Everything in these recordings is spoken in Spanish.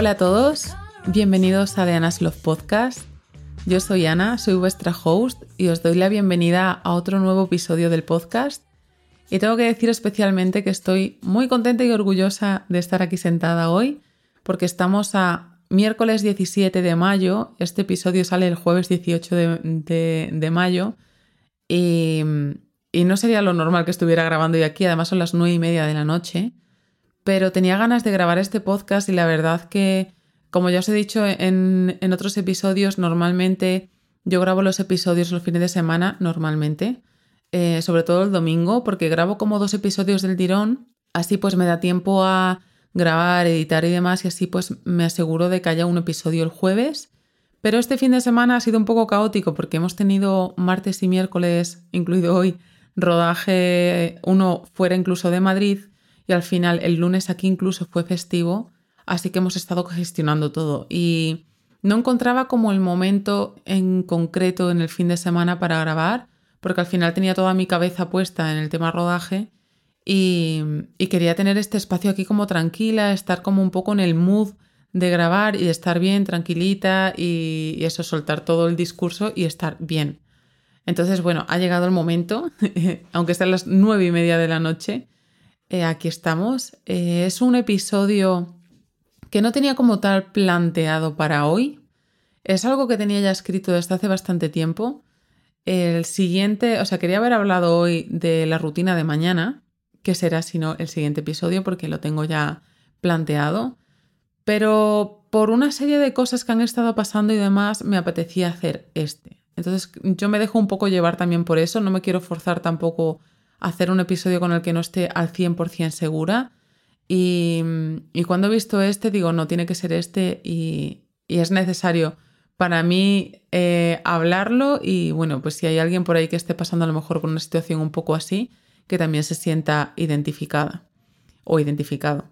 Hola a todos, bienvenidos a The Ana's Love Podcast. Yo soy Ana, soy vuestra host y os doy la bienvenida a otro nuevo episodio del podcast. Y tengo que decir especialmente que estoy muy contenta y orgullosa de estar aquí sentada hoy porque estamos a miércoles 17 de mayo. Este episodio sale el jueves 18 de, mayo y, y, no sería lo normal que estuviera grabando hoy aquí. Además son las 9 y media de la noche pero tenía ganas de grabar este podcast y la verdad que, como ya os he dicho en, otros episodios, normalmente yo grabo los episodios los fines de semana, normalmente, eh, sobre todo el domingo, porque grabo como dos episodios del tirón, así pues me da tiempo a grabar, editar y demás, y así pues me aseguro de que haya un episodio el jueves. Pero este fin de semana ha sido un poco caótico porque hemos tenido martes y miércoles, incluido hoy, rodaje uno fuera incluso de Madrid y al final el lunes aquí incluso fue festivo, así que hemos estado gestionando todo y no encontraba como el momento en concreto en el fin de semana para grabar, porque al final tenía toda mi cabeza puesta en el tema rodaje y, quería tener este espacio aquí como tranquila, estar como un poco en el mood de grabar y de estar bien, tranquilita y, y eso, soltar todo el discurso y estar bien. Entonces, bueno, ha llegado el momento, aunque sean las nueve y media de la noche, eh, aquí estamos. Eh, es un episodio que no tenía como tal planteado para hoy. Es algo que tenía ya escrito desde hace bastante tiempo. El siguiente, o sea, quería haber hablado hoy de la rutina de mañana, que será sino el siguiente episodio porque lo tengo ya planteado. Pero por una serie de cosas que han estado pasando y demás, me apetecía hacer este. Entonces yo me dejo un poco llevar también por eso, no me quiero forzar tampoco hacer un episodio con el que no esté al 100% segura. Y, cuando he visto este, digo, no, tiene que ser este y, es necesario para mí eh, hablarlo y bueno, pues si hay alguien por ahí que esté pasando a lo mejor por una situación un poco así, que también se sienta identificada o identificado.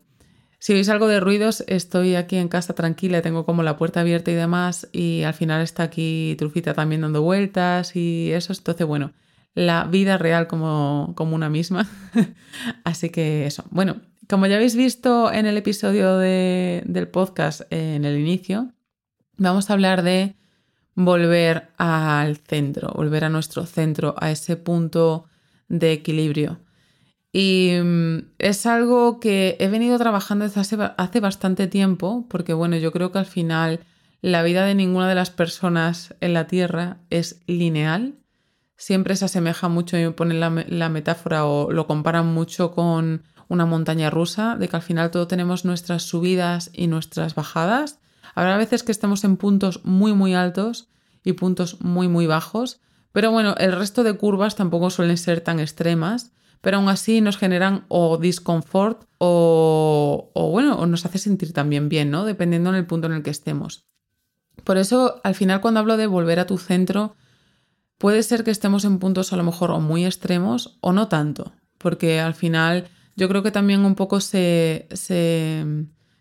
Si oís algo de ruidos, estoy aquí en casa tranquila, tengo como la puerta abierta y demás y al final está aquí Trufita también dando vueltas y eso, entonces bueno, la vida real como, como una misma. Así que eso. Bueno, como ya habéis visto en el episodio del podcast en el inicio, vamos a hablar de volver al centro, volver a nuestro centro, a ese punto de equilibrio. Y mm, es algo que he venido trabajando desde hace, hace, bastante tiempo, porque bueno, yo creo que al final la vida de ninguna de las personas en la Tierra es lineal siempre se asemeja mucho y ponen la, metáfora o lo comparan mucho con una montaña rusa, de que al final todo tenemos nuestras subidas y nuestras bajadas. Habrá veces que estemos en puntos muy muy altos y puntos muy muy bajos, pero bueno, el resto de curvas tampoco suelen ser tan extremas, pero aún así nos generan o disconfort o, o bueno, o nos hace sentir también bien, ¿no? Dependiendo en el punto en el que estemos. Por eso, al final, cuando hablo de volver a tu centro, puede ser que estemos en puntos a lo mejor o muy extremos o no tanto, porque al final yo creo que también un poco se, se,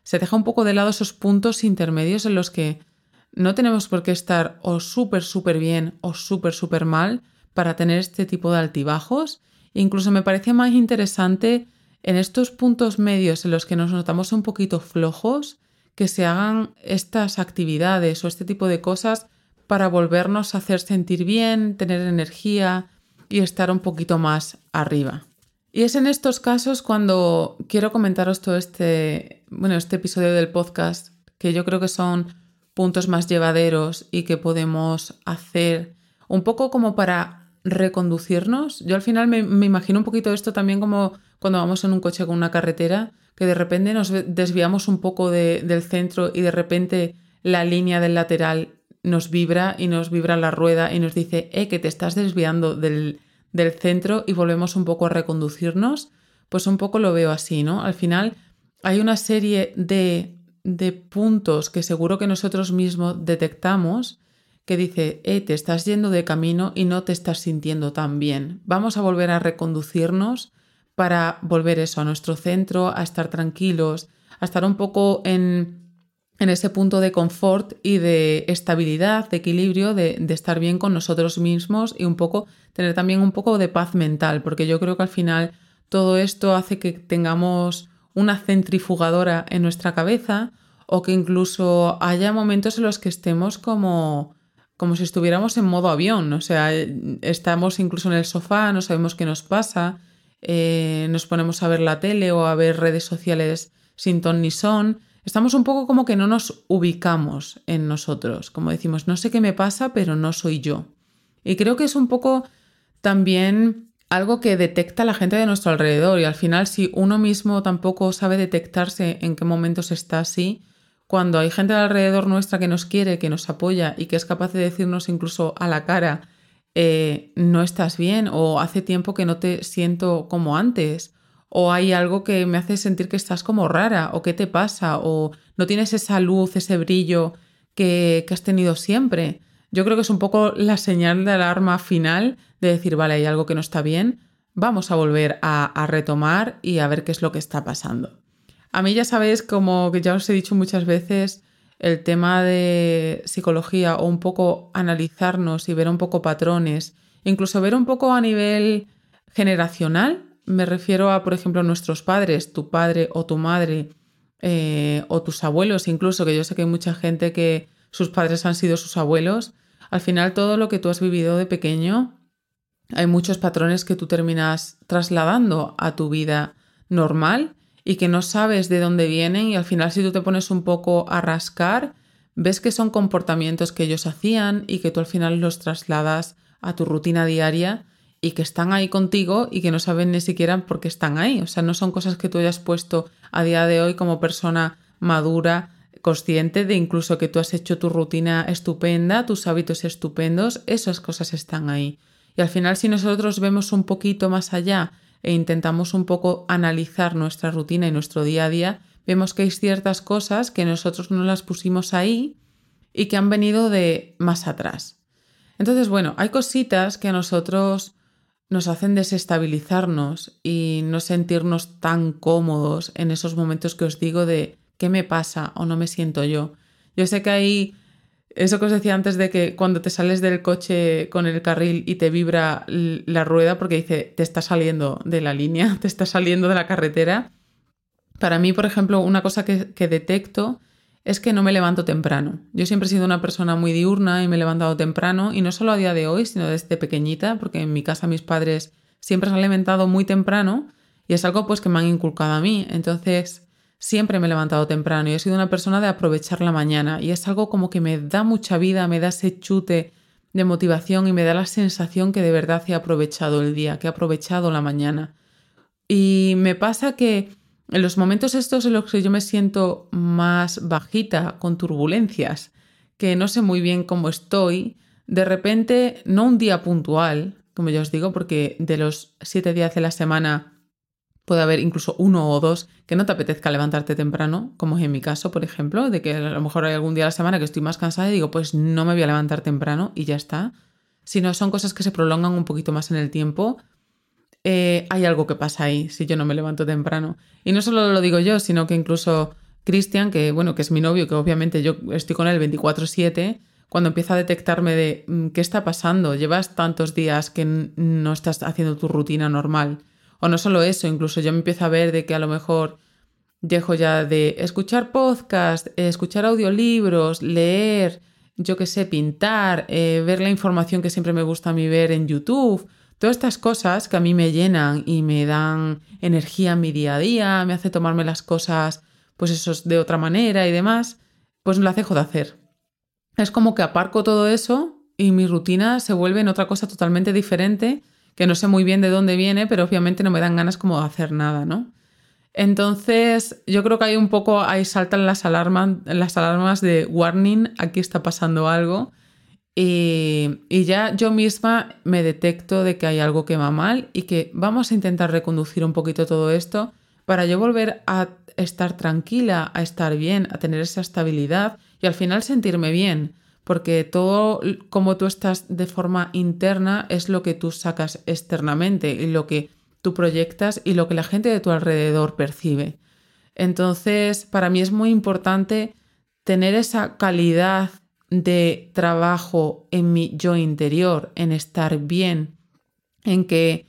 se deja un poco de lado esos puntos intermedios en los que no tenemos por qué estar o súper, súper bien o súper, súper mal para tener este tipo de altibajos. Incluso me parece más interesante en estos puntos medios en los que nos notamos un poquito flojos, que se hagan estas actividades o este tipo de cosas para volvernos a hacer sentir bien, tener energía y estar un poquito más arriba. Y es en estos casos cuando quiero comentaros todo este, bueno, este episodio del podcast, que yo creo que son puntos más llevaderos y que podemos hacer un poco como para reconducirnos. Yo al final me, imagino un poquito esto también como cuando vamos en un coche con una carretera, que de repente nos desviamos un poco del centro y de repente la línea del lateral nos vibra y nos vibra la rueda y nos dice, eh, que te estás desviando del, del centro y volvemos un poco a reconducirnos, pues un poco lo veo así, ¿no? Al final hay una serie de, de puntos que seguro que nosotros mismos detectamos que dice, eh, te estás yendo de camino y no te estás sintiendo tan bien. Vamos a volver a reconducirnos para volver eso a nuestro centro, a estar tranquilos, a estar un poco en, en ese punto de confort y de estabilidad, de equilibrio, de, estar bien con nosotros mismos y un poco tener también un poco de paz mental, porque yo creo que al final todo esto hace que tengamos una centrifugadora en nuestra cabeza o que incluso haya momentos en los que estemos como, como si estuviéramos en modo avión, o sea, estamos incluso en el sofá, no sabemos qué nos pasa, eh, nos ponemos a ver la tele o a ver redes sociales sin ton ni son, estamos un poco como que no nos ubicamos en nosotros, como decimos, no sé qué me pasa, pero no soy yo. Y creo que es un poco también algo que detecta la gente de nuestro alrededor y al final si uno mismo tampoco sabe detectarse en qué momentos está así, cuando hay gente alrededor nuestra que nos quiere, que nos apoya y que es capaz de decirnos incluso a la cara, eh, no estás bien o hace tiempo que no te siento como antes o hay algo que me hace sentir que estás como rara o qué te pasa o no tienes esa luz, ese brillo que, has tenido siempre. Yo creo que es un poco la señal de alarma final de decir, vale, hay algo que no está bien, vamos a volver a retomar y a ver qué es lo que está pasando. A mí ya sabéis, como que ya os he dicho muchas veces, el tema de psicología o un poco analizarnos y ver un poco patrones, incluso ver un poco a nivel generacional, me refiero a, por ejemplo, nuestros padres, tu padre o tu madre, eh, o tus abuelos incluso, que yo sé que hay mucha gente que sus padres han sido sus abuelos. Al final, todo lo que tú has vivido de pequeño, hay muchos patrones que tú terminas trasladando a tu vida normal y que no sabes de dónde vienen y al final si tú te pones un poco a rascar, ves que son comportamientos que ellos hacían y que tú al final los trasladas a tu rutina diaria y que están ahí contigo y que no saben ni siquiera por qué están ahí. O sea, no son cosas que tú hayas puesto a día de hoy como persona madura, consciente de incluso que tú has hecho tu rutina estupenda, tus hábitos estupendos, esas cosas están ahí. Y al final si nosotros vemos un poquito más allá e intentamos un poco analizar nuestra rutina y nuestro día a día, vemos que hay ciertas cosas que nosotros no las pusimos ahí y que han venido de más atrás. Entonces, bueno, hay cositas que a nosotros nos hacen desestabilizarnos y no sentirnos tan cómodos en esos momentos que os digo de qué me pasa o no me siento yo. Yo sé que hay eso que os decía antes de que cuando te sales del coche con el carril y te vibra la rueda porque dice te está saliendo de la línea, te está saliendo de la carretera. Para mí, por ejemplo, una cosa que, que detecto es que no me levanto temprano. Yo siempre he sido una persona muy diurna y me he levantado temprano, y no solo a día de hoy, sino desde pequeñita, porque en mi casa mis padres siempre se han levantado muy temprano y es algo pues que me han inculcado a mí. Entonces, siempre me he levantado temprano y he sido una persona de aprovechar la mañana y es algo como que me da mucha vida, me da ese chute de motivación y me da la sensación que de verdad he aprovechado el día, que he aprovechado la mañana. Y me pasa que en los momentos estos en los que yo me siento más bajita, con turbulencias, que no sé muy bien cómo estoy, de repente, no un día puntual, como ya os digo, porque de los siete días de la semana puede haber incluso uno o dos que no te apetezca levantarte temprano, como es en mi caso, por ejemplo, de que a lo mejor hay algún día de la semana que estoy más cansada y digo, pues no me voy a levantar temprano y ya está. Sino son cosas que se prolongan un poquito más en el tiempo eh, hay algo que pasa ahí si yo no me levanto temprano. Y no solo lo digo yo, sino que incluso Cristian, que bueno, que es mi novio, que obviamente yo estoy con él 24/7, cuando empieza a detectarme de mm, qué está pasando, llevas tantos días que no estás haciendo tu rutina normal. O no solo eso, incluso yo me empiezo a ver de que a lo mejor dejo ya de escuchar podcast, escuchar audiolibros, leer, yo qué sé, pintar, eh, ver la información que siempre me gusta a mí ver en YouTube Todas estas cosas que a mí me llenan y me dan energía en mi día a día, me hace tomarme las cosas, pues eso de otra manera y demás, pues no las dejo de hacer. Es como que aparco todo eso y mi rutina se vuelve en otra cosa totalmente diferente, que no sé muy bien de dónde viene, pero obviamente no me dan ganas como de hacer nada, ¿no? Entonces, yo creo que hay un poco, ahí saltan las alarmas, las alarmas de warning, aquí está pasando algo. Y, ya yo misma me detecto de que hay algo que va mal y que vamos a intentar reconducir un poquito todo esto para yo volver a estar tranquila, a estar bien, a tener esa estabilidad y al final sentirme bien, porque todo como tú estás de forma interna es lo que tú sacas externamente y lo que tú proyectas y lo que la gente de tu alrededor percibe. Entonces, para mí es muy importante tener esa calidad de trabajo en mi yo interior, en estar bien, en que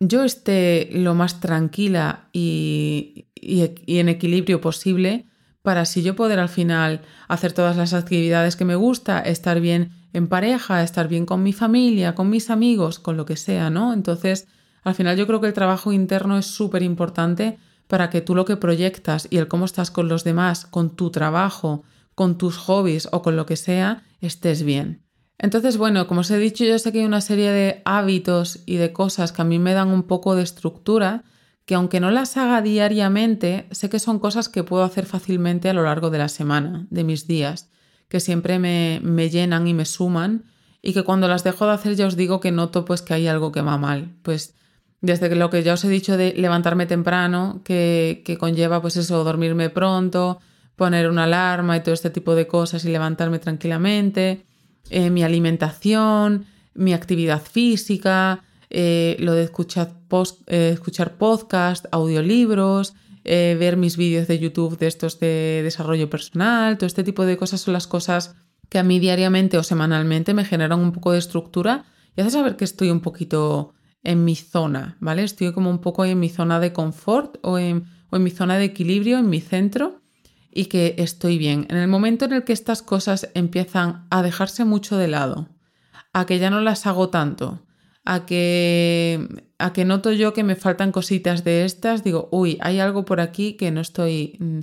yo esté lo más tranquila y, en equilibrio posible para así yo poder al final hacer todas las actividades que me gusta, estar bien en pareja, estar bien con mi familia, con mis amigos, con lo que sea, ¿no? Entonces, al final yo creo que el trabajo interno es súper importante para que tú lo que proyectas y el cómo estás con los demás, con tu trabajo, con tus hobbies o con lo que sea, estés bien. Entonces, bueno, como os he dicho, yo sé que hay una serie de hábitos y de cosas que a mí me dan un poco de estructura, que aunque no las haga diariamente, sé que son cosas que puedo hacer fácilmente a lo largo de la semana, de mis días, que siempre me, me llenan y me suman, y que cuando las dejo de hacer ya os digo que noto pues que hay algo que va mal. Pues desde lo que ya os he dicho de levantarme temprano, que, que conlleva pues eso, dormirme pronto, poner una alarma y todo este tipo de cosas y levantarme tranquilamente, eh, mi alimentación, mi actividad física, eh, lo de escuchar, post, eh, escuchar podcast, audiolibros, ver mis vídeos de YouTube de estos de desarrollo personal, todo este tipo de cosas son las cosas que a mí diariamente o semanalmente me generan un poco de estructura y hace saber que estoy un poquito en mi zona, ¿vale? Estoy como un poco en mi zona de confort o en, o en mi zona de equilibrio, en mi centro y que estoy bien. En el momento en el que estas cosas empiezan a dejarse mucho de lado, a que ya no las hago tanto, a que, a que noto yo que me faltan cositas de estas, digo, uy, hay algo por aquí que no estoy, mm,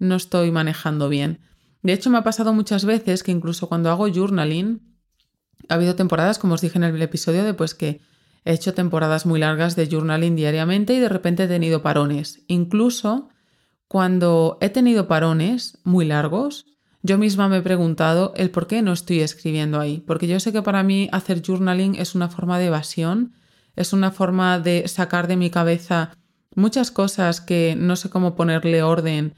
no estoy manejando bien. De hecho, me ha pasado muchas veces que incluso cuando hago journaling, ha habido temporadas, como os dije en el episodio, de pues que he hecho temporadas muy largas de journaling diariamente y de repente he tenido parones. Incluso cuando he tenido parones muy largos, yo misma me he preguntado el por qué no estoy escribiendo ahí, porque yo sé que para mí hacer journaling es una forma de evasión, es una forma de sacar de mi cabeza muchas cosas que no sé cómo ponerle orden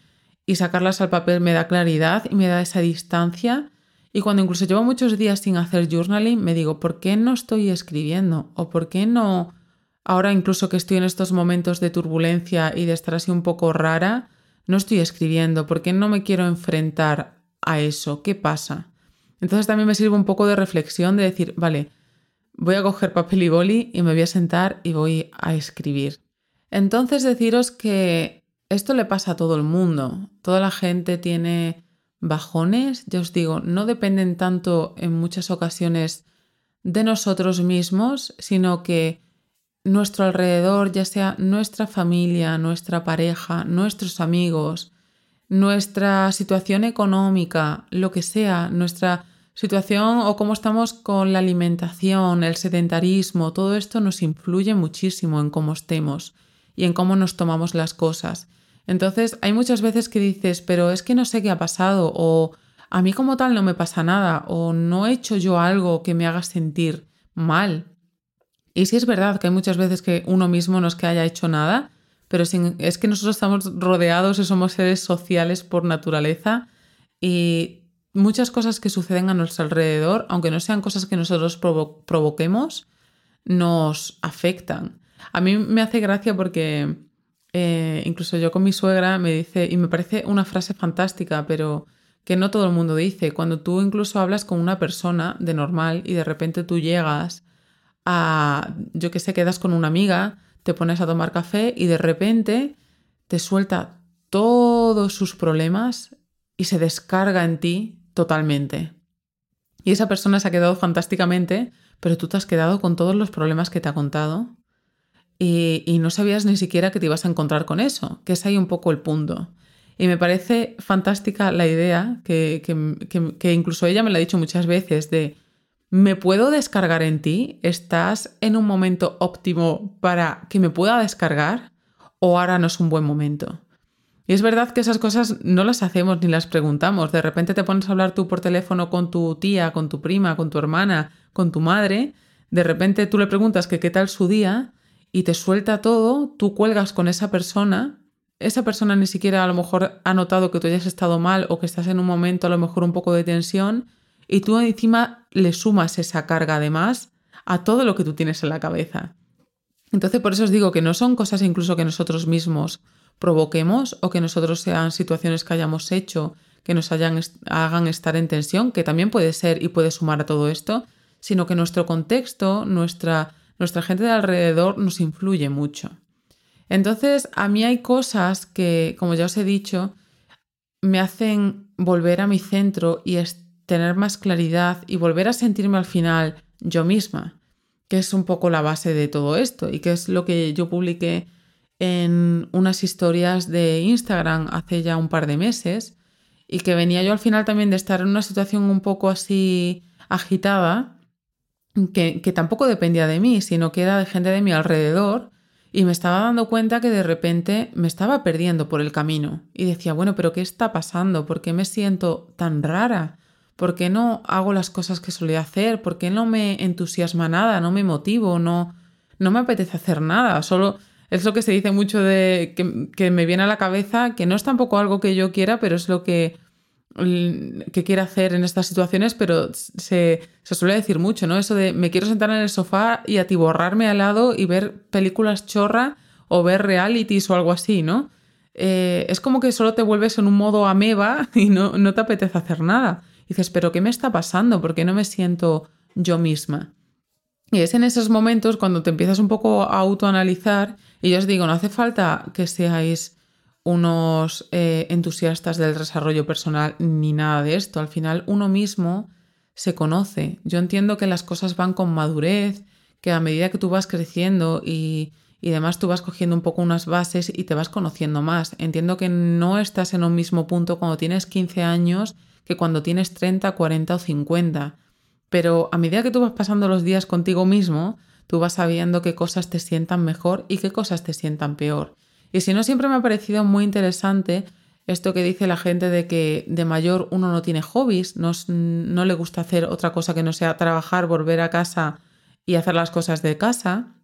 y sacarlas al papel me da claridad y me da esa distancia. Y cuando incluso llevo muchos días sin hacer journaling, me digo, ¿por qué no estoy escribiendo? ¿O por qué no, ahora incluso que estoy en estos momentos de turbulencia y de estar así un poco rara, no estoy escribiendo, ¿por qué no me quiero enfrentar a eso? ¿Qué pasa? Entonces también me sirve un poco de reflexión de decir, vale, voy a coger papel y boli y me voy a sentar y voy a escribir. Entonces deciros que esto le pasa a todo el mundo. Toda la gente tiene bajones, ya os digo, no dependen tanto en muchas ocasiones de nosotros mismos, sino que nuestro alrededor, ya sea nuestra familia, nuestra pareja, nuestros amigos, nuestra situación económica, lo que sea, nuestra situación o cómo estamos con la alimentación, el sedentarismo, todo esto nos influye muchísimo en cómo estemos y en cómo nos tomamos las cosas. Entonces, hay muchas veces que dices, pero es que no sé qué ha pasado o a mí como tal no me pasa nada o no he hecho yo algo que me haga sentir mal. Y sí es verdad que hay muchas veces que uno mismo no es que haya hecho nada, pero es que nosotros estamos rodeados y somos seres sociales por naturaleza y muchas cosas que suceden a nuestro alrededor, aunque no sean cosas que nosotros provoquemos, nos afectan. A mí me hace gracia porque eh, incluso yo con mi suegra me dice, y me parece una frase fantástica, pero que no todo el mundo dice, cuando tú incluso hablas con una persona de normal y de repente tú llegas a, yo que sé, quedas con una amiga, te pones a tomar café y de repente te suelta todos sus problemas y se descarga en ti totalmente. Y esa persona se ha quedado fantásticamente, pero tú te has quedado con todos los problemas que te ha contado y, no sabías ni siquiera que te ibas a encontrar con eso, que es ahí un poco el punto. Y me parece fantástica la idea, que, que, que incluso ella me la ha dicho muchas veces, de ¿Me puedo descargar en ti? ¿Estás en un momento óptimo para que me pueda descargar? ¿O ahora no es un buen momento? Y es verdad que esas cosas no las hacemos ni las preguntamos. De repente te pones a hablar tú por teléfono con tu tía, con tu prima, con tu hermana, con tu madre. De repente tú le preguntas que qué tal su día y te suelta todo, tú cuelgas con esa persona. Esa persona ni siquiera a lo mejor ha notado que tú hayas estado mal o que estás en un momento a lo mejor un poco de tensión y tú encima le sumas esa carga además a todo lo que tú tienes en la cabeza. Entonces, por eso os digo que no son cosas incluso que nosotros mismos provoquemos o que nosotros sean situaciones que hayamos hecho que nos hagan estar en tensión, que también puede ser y puede sumar a todo esto, sino que nuestro contexto, nuestra, nuestra gente de alrededor nos influye mucho. Entonces, a mí hay cosas que, como ya os he dicho, me hacen volver a mi centro y tener más claridad y volver a sentirme al final yo misma, que es un poco la base de todo esto y que es lo que yo publiqué en unas historias de Instagram hace ya un par de meses y que venía yo al final también de estar en una situación un poco así agitada, que, que tampoco dependía de mí, sino que era de gente de mi alrededor y me estaba dando cuenta que de repente me estaba perdiendo por el camino y decía, bueno, pero ¿qué está pasando? ¿Por qué me siento tan rara? ¿Por qué no hago las cosas que solía hacer? ¿Por qué no me entusiasma nada? ¿No me motivo? ¿No, no me apetece hacer nada? Solo es lo que se dice mucho de que, me viene a la cabeza, que no es tampoco algo que yo quiera, pero es lo que, que quiero hacer en estas situaciones, pero se, suele decir mucho, ¿no? Eso de me quiero sentar en el sofá y atiborrarme al lado y ver películas chorra o ver realities o algo así, ¿no? Eh, es como que solo te vuelves en un modo ameba y no, no te apetece hacer nada. Dices, pero ¿qué me está pasando? ¿Por qué no me siento yo misma? Y es en esos momentos cuando te empiezas un poco a autoanalizar y yo os digo, no hace falta que seáis unos eh, entusiastas del desarrollo personal ni nada de esto. Al final uno mismo se conoce. Yo entiendo que las cosas van con madurez, que a medida que tú vas creciendo y, y demás tú vas cogiendo un poco unas bases y te vas conociendo más. Entiendo que no estás en un mismo punto cuando tienes 15 años que cuando tienes 30, 40 o 50. Pero a medida que tú vas pasando los días contigo mismo, tú vas sabiendo qué cosas te sientan mejor y qué cosas te sientan peor. Y si no, siempre me ha parecido muy interesante esto que dice la gente de que de mayor uno no tiene hobbies, no, no le gusta hacer otra cosa que no sea trabajar, volver a casa y hacer las cosas de casa.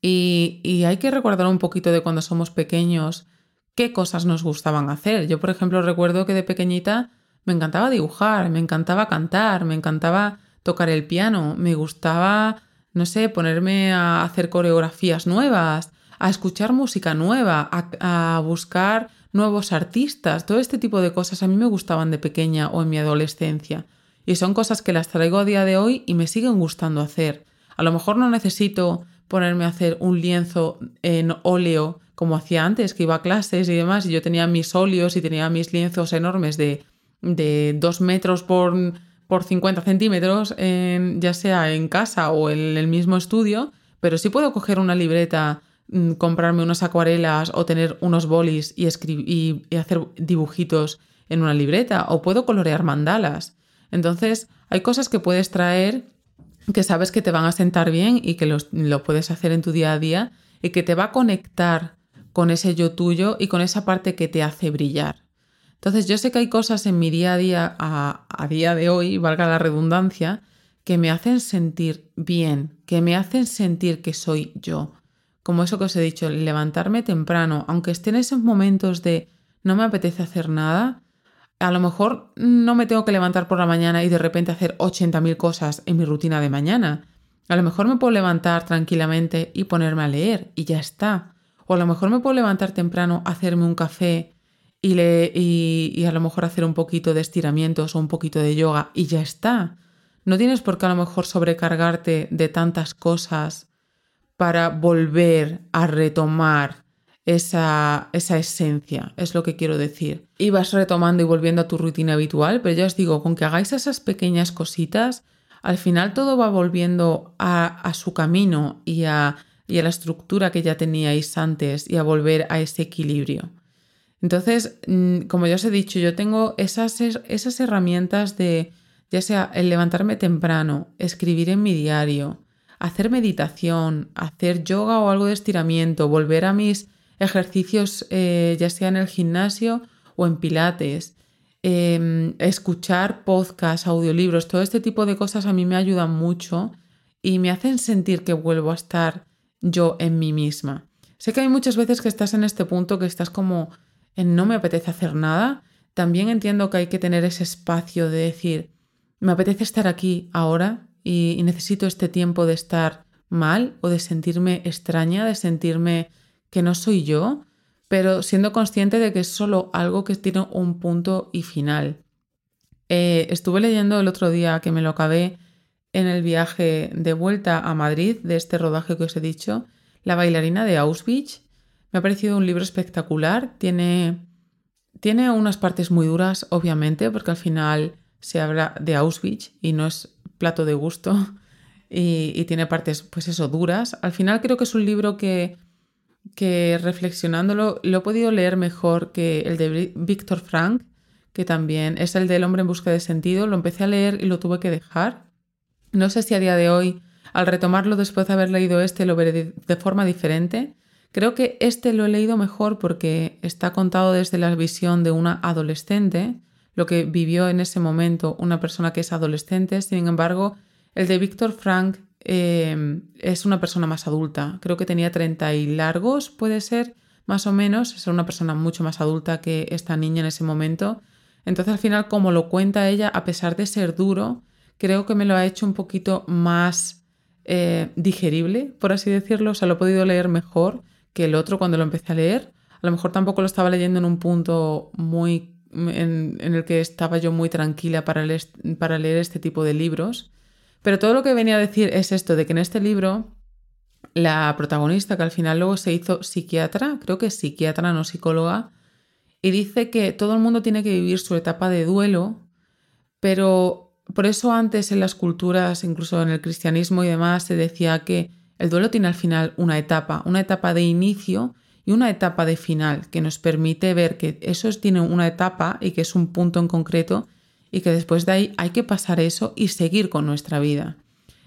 Y, y hay que recordar un poquito de cuando somos pequeños qué cosas nos gustaban hacer. Yo, por ejemplo, recuerdo que de pequeñita me encantaba dibujar, me encantaba cantar, me encantaba tocar el piano, me gustaba, no sé, ponerme a hacer coreografías nuevas, a escuchar música nueva, a, buscar nuevos artistas, todo este tipo de cosas a mí me gustaban de pequeña o en mi adolescencia. Y son cosas que las traigo a día de hoy y me siguen gustando hacer. A lo mejor no necesito ponerme a hacer un lienzo en óleo como hacía antes, que iba a clases y demás, y yo tenía mis óleos y tenía mis lienzos enormes de de 2 metros por, por 50 centímetros, ya sea en casa o en el mismo estudio, pero sí puedo coger una libreta, mm, comprarme unas acuarelas o tener unos bolis y, y, y hacer dibujitos en una libreta, o puedo colorear mandalas. Entonces, hay cosas que puedes traer que sabes que te van a sentar bien y que lo puedes hacer en tu día a día y que te va a conectar con ese yo tuyo y con esa parte que te hace brillar. Entonces yo sé que hay cosas en mi día a día, a, día de hoy, valga la redundancia, que me hacen sentir bien, que me hacen sentir que soy yo. Como eso que os he dicho, levantarme temprano, aunque esté en esos momentos de no me apetece hacer nada, a lo mejor no me tengo que levantar por la mañana y de repente hacer 80.000 cosas en mi rutina de mañana. A lo mejor me puedo levantar tranquilamente y ponerme a leer y ya está. O a lo mejor me puedo levantar temprano, hacerme un café y, le, y, a lo mejor hacer un poquito de estiramientos o un poquito de yoga y ya está. No tienes por qué a lo mejor sobrecargarte de tantas cosas para volver a retomar esa, esa, esencia, es lo que quiero decir. Y vas retomando y volviendo a tu rutina habitual, pero ya os digo, con que hagáis esas pequeñas cositas, al final todo va volviendo a, a su camino y a, y a la estructura que ya teníais antes y a volver a ese equilibrio. Entonces, mm, como ya os he dicho, yo tengo esas, esas herramientas de, ya sea el levantarme temprano, escribir en mi diario, hacer meditación, hacer yoga o algo de estiramiento, volver a mis ejercicios, eh, ya sea en el gimnasio o en pilates, em, escuchar podcasts, audiolibros, todo este tipo de cosas a mí me ayudan mucho y me hacen sentir que vuelvo a estar yo en mí misma. Sé que hay muchas veces que estás en este punto que estás como no me apetece hacer nada, también entiendo que hay que tener ese espacio de decir, me apetece estar aquí ahora y, necesito este tiempo de estar mal o de sentirme extraña, de sentirme que no soy yo, pero siendo consciente de que es solo algo que tiene un punto y final. Eh, estuve leyendo el otro día que me lo acabé en el viaje de vuelta a Madrid de este rodaje que os he dicho, La bailarina de Auschwitz, me ha parecido un libro espectacular, tiene, tiene unas partes muy duras, obviamente, porque al final se habla de Auschwitz y no es plato de gusto y, tiene partes, pues eso, duras. Al final creo que es un libro que, que reflexionándolo lo he podido leer mejor que el de Víctor Frank, que también es el del hombre en busca de sentido. Lo empecé a leer y lo tuve que dejar. No sé si a día de hoy, al retomarlo después de haber leído este, lo veré de forma diferente. Creo que este lo he leído mejor porque está contado desde la visión de una adolescente, lo que vivió en ese momento una persona que es adolescente. Sin embargo, el de Víctor Frank eh, es una persona más adulta. Creo que tenía 30 y largos, puede ser, más o menos. Es una persona mucho más adulta que esta niña en ese momento. Entonces, al final, como lo cuenta ella, a pesar de ser duro, creo que me lo ha hecho un poquito más eh, digerible, por así decirlo. O sea, lo he podido leer mejor que el otro cuando lo empecé a leer. A lo mejor tampoco lo estaba leyendo en un punto muy en, el que estaba yo muy tranquila para para leer este tipo de libros. Pero todo lo que venía a decir es esto, de que en este libro la protagonista, que al final luego se hizo psiquiatra, creo que es psiquiatra, no psicóloga, y dice que todo el mundo tiene que vivir su etapa de duelo, pero por eso antes en las culturas, incluso en el cristianismo y demás, se decía que el duelo tiene al final una etapa, una etapa de inicio y una etapa de final, que nos permite ver que eso tiene una etapa y que es un punto en concreto y que después de ahí hay que pasar eso y seguir con nuestra vida.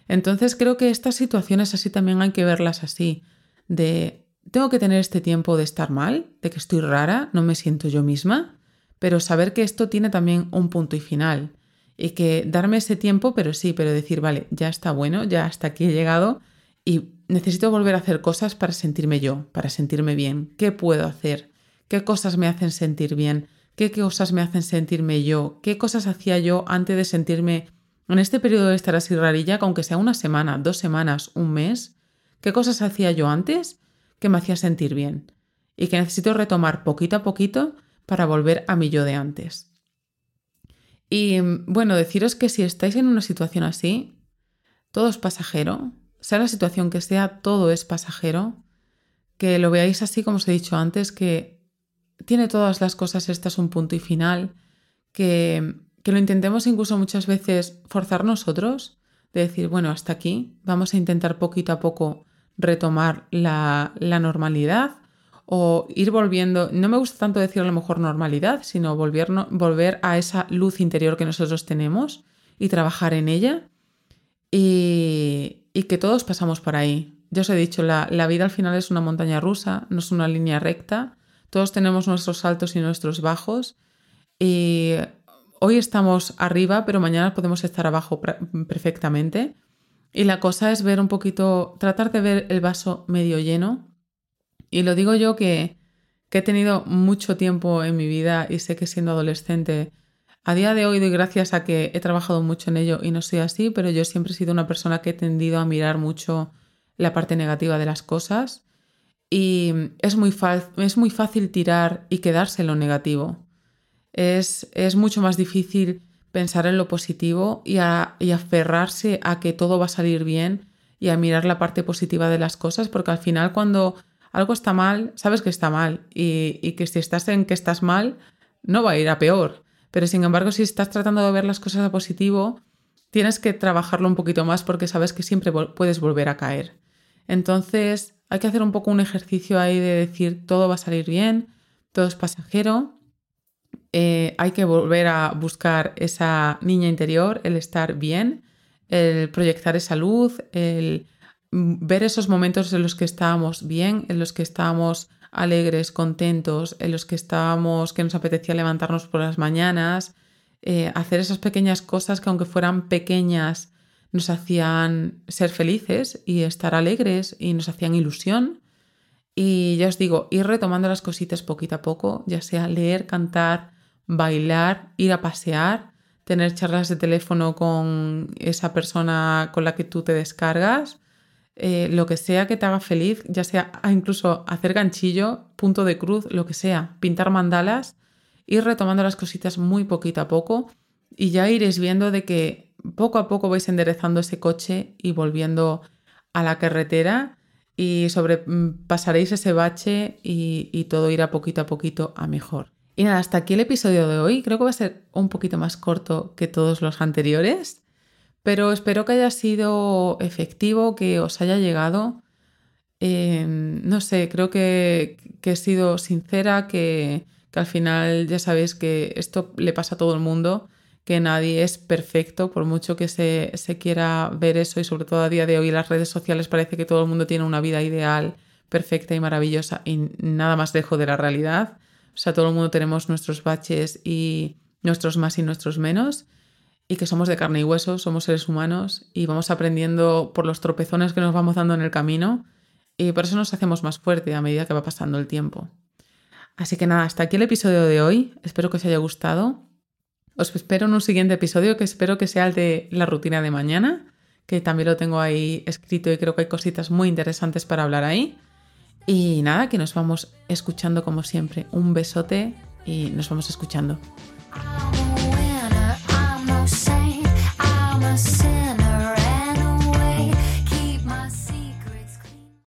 Entonces creo que estas situaciones así también hay que verlas así, de tengo que tener este tiempo de estar mal, de que estoy rara, no me siento yo misma, pero saber que esto tiene también un punto y final y que darme ese tiempo, pero sí, pero decir, vale, ya está bueno, ya hasta aquí he llegado y necesito volver a hacer cosas para sentirme yo, para sentirme bien. ¿Qué puedo hacer? ¿Qué cosas me hacen sentir bien? qué cosas me hacen sentirme yo, qué cosas hacía yo antes de sentirme en este periodo de estar así rarilla, aunque sea una semana, dos semanas, un mes, qué cosas hacía yo antes que me hacía sentir bien y que necesito retomar poquito a poquito para volver a mi yo de antes. Y bueno, deciros que si estáis en una situación así, todo es pasajero, sea la situación que sea, todo es pasajero, que lo veáis así como os he dicho antes, que tiene todas las cosas estas un punto y final, que, que lo intentemos incluso muchas veces forzar nosotros, de decir, bueno, hasta aquí, vamos a intentar poquito a poco retomar la, la normalidad o ir volviendo, no me gusta tanto decir a lo mejor normalidad, sino volver, volver a esa luz interior que nosotros tenemos y trabajar en ella. Y, y que todos pasamos por ahí. Ya os he dicho, la, la, vida al final es una montaña rusa, no es una línea recta todos tenemos nuestros altos y nuestros bajos. Y hoy estamos arriba, pero mañana podemos estar abajo perfectamente. Y la cosa es ver un poquito, tratar de ver el vaso medio lleno. Y lo digo yo que, que he tenido mucho tiempo en mi vida y sé que siendo adolescente, a día de hoy doy gracias a que he trabajado mucho en ello y no soy así, pero yo siempre he sido una persona que he tendido a mirar mucho la parte negativa de las cosas y es muy, es muy fácil tirar y quedarse en lo negativo. Es, es mucho más difícil pensar en lo positivo y, y, aferrarse a que todo va a salir bien y a mirar la parte positiva de las cosas, porque al final cuando algo está mal, sabes que está mal y, y que si estás en que estás mal, no va a ir a peor. Pero sin embargo, si estás tratando de ver las cosas a positivo, tienes que trabajarlo un poquito más porque sabes que siempre puedes volver a caer. Entonces, hay que hacer un poco un ejercicio ahí de decir todo va a salir bien, todo es pasajero. Eh, hay que volver a buscar esa niña interior, el estar bien, el proyectar esa luz, el ver esos momentos en los que estábamos bien, en los que estábamos alegres, contentos, en los que estábamos, que nos apetecía levantarnos por las mañanas, eh, hacer esas pequeñas cosas que aunque fueran pequeñas nos hacían ser felices y estar alegres y nos hacían ilusión. Y ya os digo, ir retomando las cositas poquito a poco, ya sea leer, cantar, bailar, ir a pasear, tener charlas de teléfono con esa persona con la que tú te descargas, eh, lo que sea que te haga feliz, ya sea incluso hacer ganchillo, punto de cruz, lo que sea, pintar mandalas, ir retomando las cositas muy poquito a poco y ya iréis viendo de que poco a poco vais enderezando ese coche y volviendo a la carretera y sobre, mm, ese bache y, y todo irá poquito a poquito a mejor. Y nada, hasta aquí el episodio de hoy. Creo que va a ser un poquito más corto que todos los anteriores, pero espero que haya sido efectivo, que os haya llegado. Eh, no sé, creo que, he sido sincera, que, al final ya sabéis que esto le pasa a todo el mundo, que nadie es perfecto, por mucho que se, se quiera ver eso y sobre todo a día de hoy las redes sociales parece que todo el mundo tiene una vida ideal, perfecta y maravillosa y nada más lejos de la realidad. O sea, todo el mundo tenemos nuestros baches y nuestros más y nuestros menos y que somos de carne y hueso, somos seres humanos y vamos aprendiendo por los tropezones que nos vamos dando en el camino y por eso nos hacemos más fuerte a medida que va pasando el tiempo. Así que nada, hasta aquí el episodio de hoy. Espero que os haya gustado. Os espero en un siguiente episodio que espero que sea el de la rutina de mañana, que también lo tengo ahí escrito y creo que hay cositas muy interesantes para hablar ahí. Y nada, que nos vamos escuchando como siempre. Un besote y nos vamos escuchando.